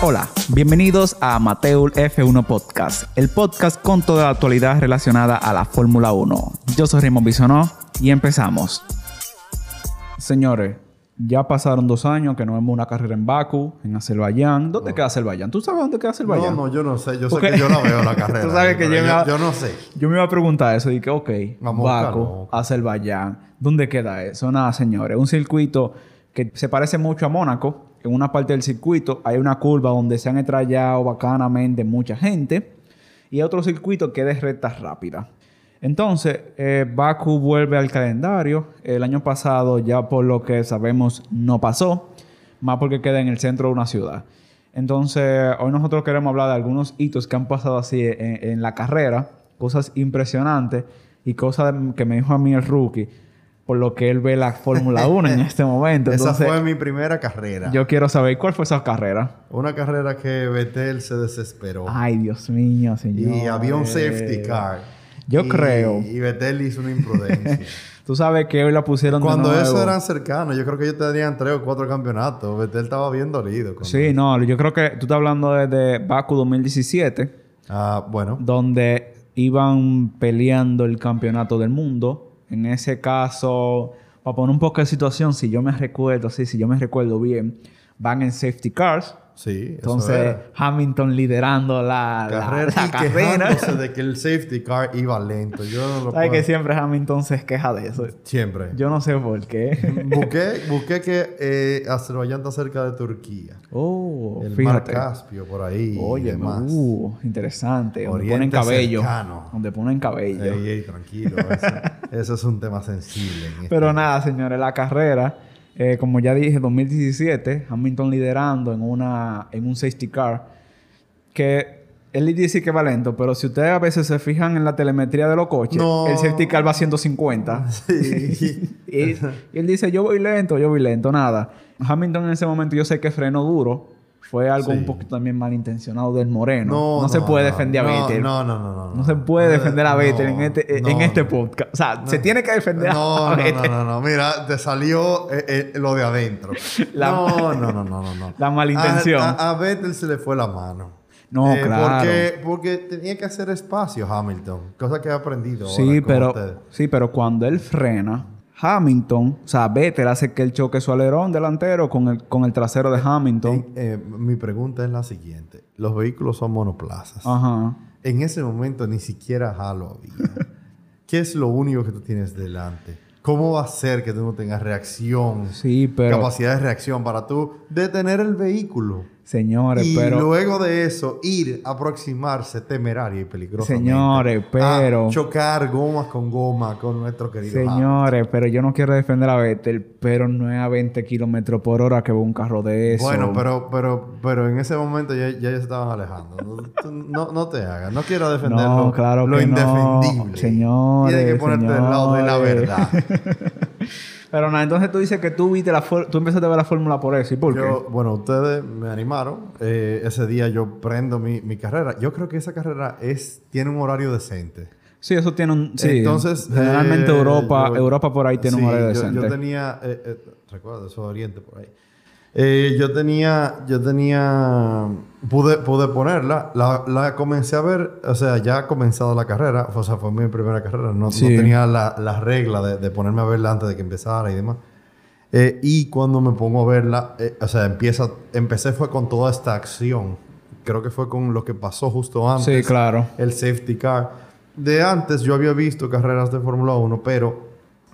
Hola, bienvenidos a Amateur F1 Podcast, el podcast con toda la actualidad relacionada a la Fórmula 1. Yo soy Raymond Bisonó y empezamos. Señores, ya pasaron dos años que no vemos una carrera en Baku, en Azerbaiyán. ¿Dónde queda Azerbaiyán? ¿Tú sabes dónde queda Azerbaiyán? No, no, yo no sé. Yo sé que yo la veo la carrera. Tú sabes ahí, que yo yo, no sé. Yo me iba a preguntar eso y que, ok, Vamos Baku, buscarlo. Azerbaiyán, ¿dónde queda eso? Nada, señores, un circuito que se parece mucho a Mónaco. En una parte del circuito hay una curva donde se han estrellado bacanamente mucha gente y otro circuito que es de rectas rápidas. Entonces, eh, Baku vuelve al calendario. El año pasado, ya por lo que sabemos, no pasó, más porque queda en el centro de una ciudad. Entonces, hoy nosotros queremos hablar de algunos hitos que han pasado así en, en la carrera, cosas impresionantes y cosas que me dijo a mí el rookie, por lo que él ve la Fórmula 1 en este momento. Esa fue mi primera carrera. yo quiero saber cuál fue esa carrera. Una carrera que Vettel se desesperó. Ay, Dios mío, señor. y había un safety car. Yo Y- creo. Y Vettel hizo una imprudencia. Tú sabes que hoy la pusieron de Cuando nuevo. eso eran cercanos, yo creo que ellos tenían tres o cuatro campeonatos. Vettel estaba bien dolido. Sí, eso. no, yo creo que tú estás hablando desde Baku 2017, Ah, bueno. donde iban peleando el campeonato del mundo. En ese caso, para poner un poco de situación, si yo me recuerdo, sí, si yo me recuerdo bien, van en safety cars. Sí, Entonces. Hamilton liderando la, la- Carrera la y carrera. quejándose de que el safety car iba lento. Yo no lo ¿Sabes puedo... que siempre Hamilton se queja de eso? Siempre. Yo no sé por qué. Busqué, busqué que eh, Azerbaiyán está cerca de Turquía. oh, el fíjate. mar Caspio por ahí y Oye, demás. uh, interesante. Donde Oriente ponen cabello. cercano. Donde ponen cabello. Ey, ey, tranquilo. Eso, eso es un tema sensible. en este- Pero nada, señores, la carrera, eh, como ya dije, 2017, Hamilton liderando en una en un safety car, que él dice que va lento, pero si ustedes a veces se fijan en la telemetría de los coches, No. el safety car va a 150. Sí. y, y él dice, yo voy lento, yo voy lento, nada. Hamilton en ese momento yo sé que frenó duro. Fue algo Sí. un poquito también malintencionado del Moreno. No, No, se no, puede no. defender a No, Vettel. No, no, no, no. No se puede defender a Vettel en No, este, en no, este no. podcast. O sea, se tiene que defender No, a no, Vettel. no, no, no. Mira, te salió eh, eh, lo de adentro. La- no, no, no, no, no, no. La malintención. A, a, a Vettel se le fue la mano. No, Eh, claro. Porque, porque tenía que hacer espacio Hamilton. Cosa que he aprendido ahora Sí, con pero, sí, pero cuando él frena, Hamilton, o sea, Vettel hace que él choque su alerón delantero con el, con el trasero de Hamilton. Eh, mi pregunta es la siguiente. Los vehículos son monoplazas. Ajá. En ese momento ni siquiera halo había. ¿Qué es lo único que tú tienes delante? ¿Cómo va a ser que tú no tengas reacción, Sí, pero, capacidad de reacción para tú detener el vehículo? Señores, y pero, luego de eso ir a aproximarse temeraria y peligrosamente Señores, pero- a chocar goma con goma con nuestro querido Hamilton. señores, pero yo no quiero defender a Vettel, pero no es a 20 kilómetros por hora que va un carro de eso. Bueno, pero, pero, pero en ese momento ya, ya se estaban alejando. No, no, te hagas. No quiero defender No, claro lo que no. indefendible. Señores, Tienes que ponerte del lado de la señores. verdad. Pero nada, entonces tú dices que tú viste la tú empezaste a ver la fórmula por eso. ¿Y por qué? Yo, bueno, ustedes me animaron. Eh, ese día yo prendo mi, mi carrera. Yo creo que esa carrera es tiene un horario decente. Sí, eso tiene un... Sí, Entonces, generalmente eh, Europa, yo- Europa por ahí tiene sí, un horario yo- decente. Yo, tenía, eh, eh, recuerda, eso es Oriente por ahí. Eh, yo tenía, yo tenía, pude, pude ponerla, la, la comencé a ver, o sea, ya ha comenzado la carrera, o sea, fue mi primera carrera, no, no Sí. tenía la, la regla de, de ponerme a verla antes de que empezara y demás. Eh, y cuando me pongo a verla, eh, o sea, empieza, empecé fue con toda esta acción. Creo que fue con lo que pasó justo antes Sí, claro. el safety car. De antes yo había visto carreras de Fórmula 1, pero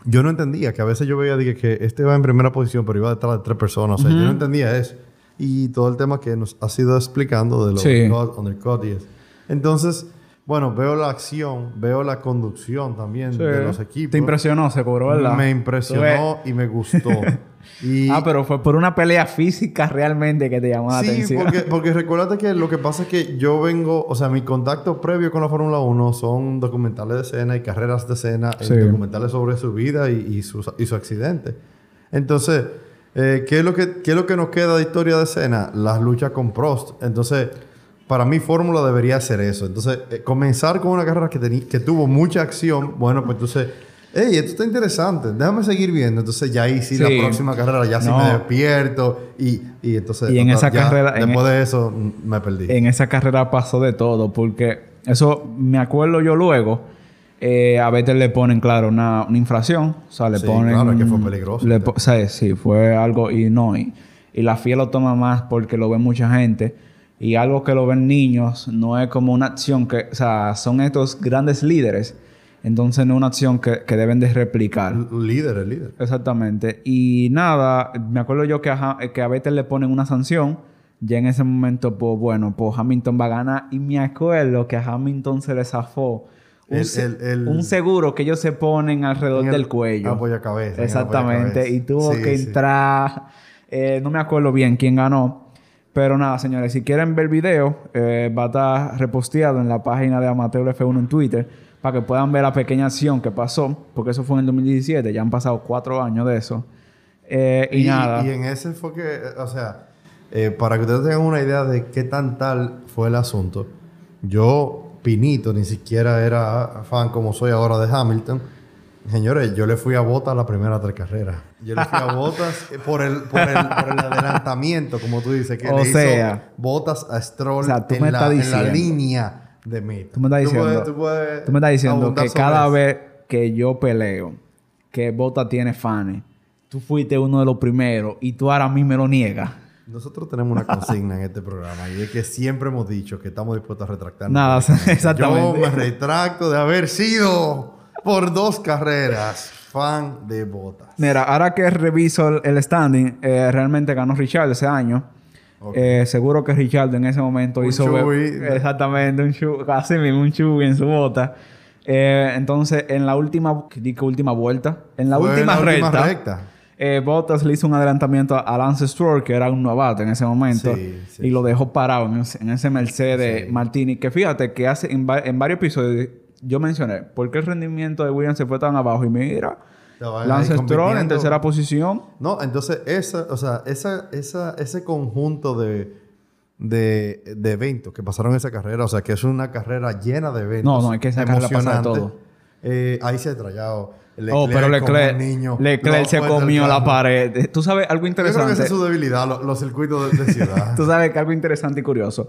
yo no entendía que a veces yo veía dije, que este iba en primera posición, pero iba detrás de tres personas. O sea, yo no entendía eso. Y todo el tema que nos ha sido explicando de los Sí. undercut, y eso. Entonces, bueno, veo la acción, veo la conducción también Sí. de los equipos. Te impresionó, seguro, ¿verdad? Me impresionó y me gustó. y, Ah, pero fue por una pelea física realmente que te llamó la Sí, atención. porque, porque recuérdate que lo que pasa es que yo vengo, o sea, mi contacto previo con la Fórmula 1 son documentales de escena y carreras de escena, y Sí. documentales sobre su vida y, y su, y su accidente. Entonces, eh, ¿qué, es lo que, ¿qué es lo que nos queda de historia de escena? Las luchas con Prost. Entonces, para mí Fórmula debería ser eso. Entonces, eh, comenzar con una carrera que, que tuvo mucha acción, bueno, pues entonces Ey, esto está interesante. Déjame seguir viendo. Entonces ya ahí sí, Sí. la próxima carrera ya sí No. me despierto. Y, y entonces... Y en esa ya carrera- en Después e- de eso mm, me perdí. En esa carrera pasó de todo, porque eso me acuerdo yo luego. eh, a veces le ponen, claro, una, una infracción. O sea, le Sí, ponen. claro, es que fue peligroso. le o sea, sí, fue algo. Y no, y, y la FIA lo toma más porque lo ve mucha gente. Y algo que lo ven niños no es como una acción que. O sea, son estos grandes líderes. Entonces no es una acción que, que deben de replicar. Líder, el líder. Exactamente. Y nada, me acuerdo yo que a, que a veces le ponen una sanción. Ya en ese momento, pues bueno, pues Hamilton va a ganar. Y me acuerdo que a Hamilton se le zafó un, El- el- el- un seguro que ellos se ponen alrededor del cuello. apoyacabezas, en el Exactamente. apoyacabezas. Y tuvo Sí, que sí. entrar. eh, no me acuerdo bien quién ganó. Pero nada, señores, si quieren ver el video, eh, va a estar reposteado en la página de Amateur F1 en Twitter para que puedan ver la pequeña acción que pasó, porque eso fue en el 2017, ya han pasado cuatro años de eso. Eh, y, nada, Y en ese fue que, eh, o sea, eh, para que ustedes tengan una idea de qué tan tal fue el asunto, yo, Pinito, ni siquiera era fan como soy ahora de Hamilton. Señores, yo le fui a Botas la primera tres carreras. Yo le fui a Botas por el, por, el, por el adelantamiento, como tú dices, que O le sea, hizo Botas a Stroll o sea, tú en, me la, estás en la línea de meta. tú me estás diciendo, puedes- tú puedes tú me estás diciendo que cada eso. vez que yo peleo, que Bota tiene fans, tú fuiste uno de los primeros y tú ahora a mí me lo niegas. Nosotros tenemos una consigna en este programa y es que siempre hemos dicho que estamos dispuestos a retractarnos. Nada, exactamente. Yo me retracto de haber sido por dos carreras fan de botas. Mira, ahora que reviso el, el standing, eh, realmente ganó Richard ese año. Eh, seguro que Richard en ese momento Un hizo... Exactamente, un chubby, casi mismo un chubby en su bota. Eh, entonces, en la última... ¿qué digo última vuelta? En la Fue última la última recta... recta. eh, Bottas le hizo un adelantamiento a Lance Stroll, que era un novato en ese momento, Sí, sí, y lo dejó parado en ese, en ese Mercedes Sí. Martini. Que fíjate que hace en, va- en varios episodios yo mencioné por qué el rendimiento de Williams se fue tan abajo. Y mira, Lance Stroll en tercera posición. No, entonces esa, o sea, esa, esa, ese conjunto de, de, de eventos que pasaron en esa carrera, o sea, que es una carrera llena de eventos. No, no, hay que pasada de emocionantes. todo. Eh, ahí se ha trayado. oh, pero como Leclerc, un niño, Leclerc se comió la pared. Eh, Tú sabes algo Yo creo que interesante. esa es su debilidad, lo- los, circuitos de, de ciudad. Tú sabes que algo interesante y curioso.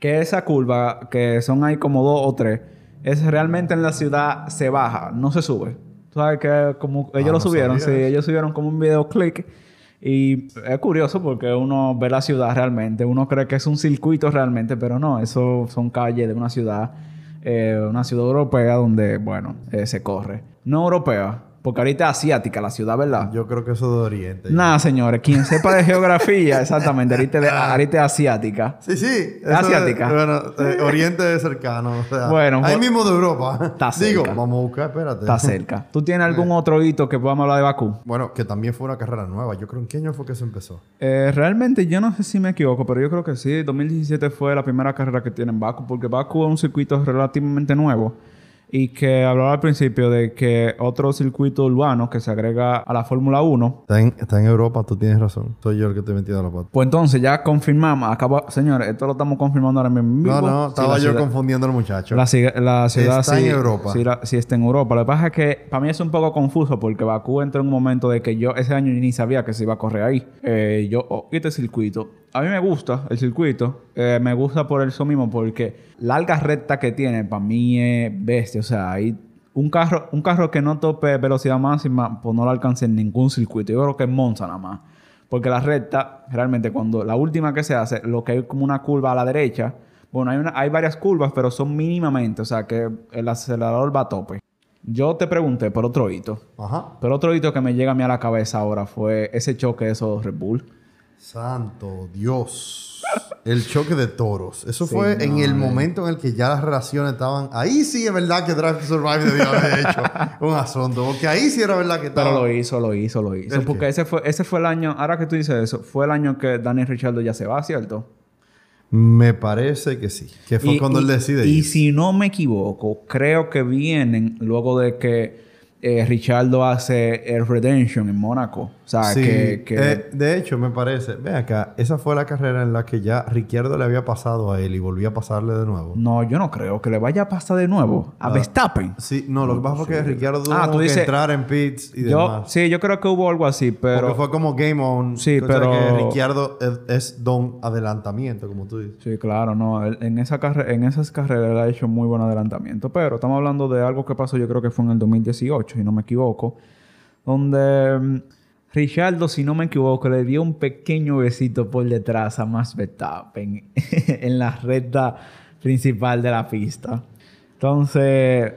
Que esa curva, que son ahí como dos o tres, es realmente en la ciudad se baja, no se sube. Tú sabes que como ellos Ah, lo subieron, sí, ellos subieron como un video click. Y es curioso porque uno ve la ciudad realmente, uno cree que es un circuito realmente, pero no, eso son calles de una ciudad, eh, una ciudad europea donde, bueno, eh, se corre. No europea, porque ahorita es asiática la ciudad, ¿verdad? Yo creo que eso de Oriente. Nada, señores. Quien sepa de geografía, exactamente. Ahorita, de- ahorita es asiática. Sí, sí. Asiática. de- bueno, eh, Oriente es cercano. O sea, Bueno, ahí pues- mismo de Europa. Está Digo, cerca. vamos a buscar, espérate. Está cerca. ¿Tú tienes algún otro hito que podamos hablar de Bakú? Bueno, que también fue una carrera nueva. Yo creo en qué año fue que se empezó. Eh, realmente yo no sé si me equivoco, pero yo creo que sí. 2017 fue la primera carrera que tiene en Bakú, porque Bakú es un circuito relativamente nuevo. Y que hablaba al principio de que otro circuito urbano que se agrega a la Fórmula 1 Está en, está en Europa, tú tienes razón. Soy yo el que te he metido la pata. Pues entonces ya confirmamos, acabo, señores, esto lo estamos confirmando ahora mismo. No, no, estaba yo ciudad- confundiendo al muchacho. La, ci- la ciudad Está sí, en Europa. La- sí está en Europa. Lo que pasa es que para mí es un poco confuso porque Bakú entró en un momento de que yo ese año ni sabía que se iba a correr ahí. Eh, yo, oh, este circuito. A mí me gusta el circuito. Eh, me gusta por eso mismo porque larga recta que tiene para mí es bestia. O sea, hay un carro, un carro que no tope velocidad máxima, pues no lo alcance en ningún circuito. Yo creo que es Monza nada más. Porque la recta, realmente, cuando la última que se hace, lo que hay como una curva a la derecha, bueno, hay, una, hay varias curvas, pero son mínimamente, o sea, que el acelerador va a tope. Yo te pregunté por otro hito, Ajá. pero otro hito que me llega a mí a la cabeza ahora fue ese choque de esos Red Bull. Santo Dios. El choque de toros. Eso Sí, fue en el eh. momento en el que ya las relaciones estaban. Ahí sí es verdad que Drive to Survive debió haber hecho un asunto. Porque ahí sí era verdad que estaba. Pero lo hizo, lo hizo, lo hizo. ¿El Porque qué? ese fue, ese fue el año, ahora que tú dices eso, fue el año que Daniel Richardo ya se va, ¿cierto? Me parece que sí. Que fue Y- cuando y- él decide Y ir. si no me equivoco, creo que vienen luego de que eh, Richardo hace el Redemption en Mónaco. O sea, Sí, que... que- eh, de hecho, me parece, ve acá, esa fue la carrera en la que ya Ricciardo le había pasado a él y volvió a pasarle de nuevo. No, yo no creo que le vaya a pasar de nuevo a Verstappen. Sí, no, lo que pasa fue que Ricciardo tuvo Ah, tú como que dices- entrar en pits y Yo, demás. sí, yo creo que hubo algo así, pero... Porque fue como game on. Sí, pero- que Ricciardo es, es don adelantamiento, como tú dices. Sí, claro, no. En, esa carre- en esas carreras él ha hecho muy buen adelantamiento. Pero estamos hablando de algo que pasó, yo creo que fue en el 2018, si no me equivoco. Donde mm, Richardo, si no me equivoco, le dio un pequeño besito por detrás a Max Verstappen en la recta principal de la pista. Entonces,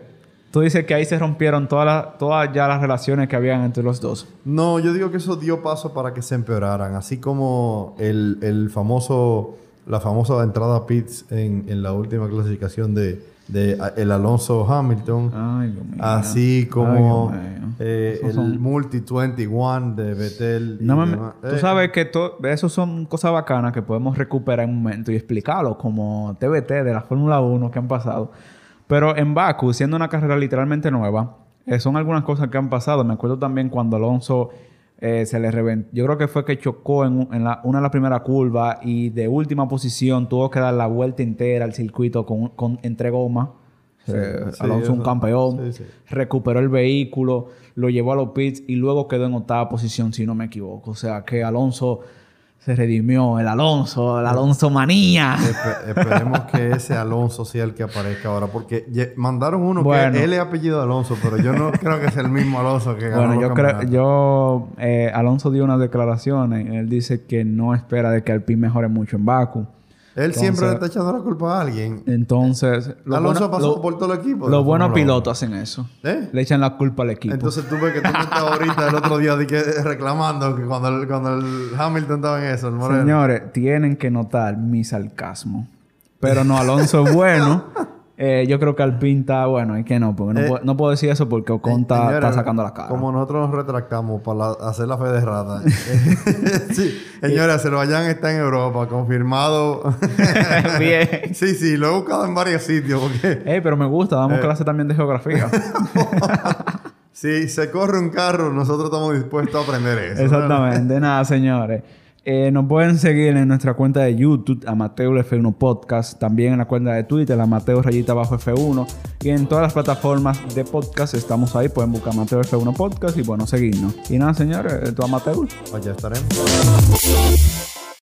tú dices que ahí se rompieron todas todas ya las relaciones que habían entre los dos. No, yo digo que eso dio paso para que se empeoraran. Así como el, el famoso, la famosa entrada a pits en, en la última clasificación de, de el Alonso Hamilton. Ay, Dios mío. Así como eh, el son- Multi 21 de Vettel. y No me- tú Eh, sabes que to- eso son cosas bacanas que podemos recuperar en un momento y explicarlo como TBT de la Fórmula 1 que han pasado. Pero en Baku, siendo una carrera literalmente nueva, eh, son algunas cosas que han pasado. Me acuerdo también cuando Alonso eh, se le reventó. Yo creo que fue que chocó en, un- en la- una de las primeras curvas y de última posición tuvo que dar la vuelta entera al circuito con, con entre goma. Eh, sí, Alonso un campeón sí. recuperó el vehículo, lo llevó a los pits y luego quedó en octava posición, si no me equivoco. O sea que Alonso se redimió, el Alonso, el Alonso manía. espe- esperemos que ese Alonso sea el que aparezca ahora. Porque mandaron uno Bueno. que él es apellido Alonso, pero yo no creo que sea el mismo Alonso que ganó Bueno, yo creo, yo, eh, Alonso dio unas declaraciones. Él dice que no espera de que Alpine mejore mucho en Baku. Él siempre le está echando la culpa a alguien. Entonces, lo Alonso bueno- pasó lo- por todo el equipo. los buenos pilotos hacen eso. ¿Eh? Le echan la culpa al equipo. Entonces tú ves que tú me estabas ahorita el otro día de que, reclamando que cuando el, cuando el Hamilton estaba en eso, el moreno. Señores, tienen que notar mi sarcasmo. Pero no, Alonso es bueno. Eh, yo creo que Alpine está bueno. Y que no, porque no, Eh, puedo, no puedo decir eso porque Ocon está, Señores, está sacando la cara. Como nosotros nos retractamos para hacer la fe de rata. sí, señores, Azerbaiyán está en Europa, confirmado. Bien. sí, sí, lo he buscado en varios sitios porque Ey, pero me gusta. Damos Eh. clase también de geografía. si se corre un carro, nosotros estamos dispuestos a aprender eso. Exactamente. Nada, señores. Eh, nos pueden seguir en nuestra cuenta de YouTube, Amateur F1 Podcast. También en la cuenta de Twitter, Amateur Rayita Bajo F1. Y en todas las plataformas de podcast estamos ahí. Pueden buscar Amateur F1 Podcast y bueno, seguirnos. Y nada, señores, tu Amateur. Pues ya estaremos.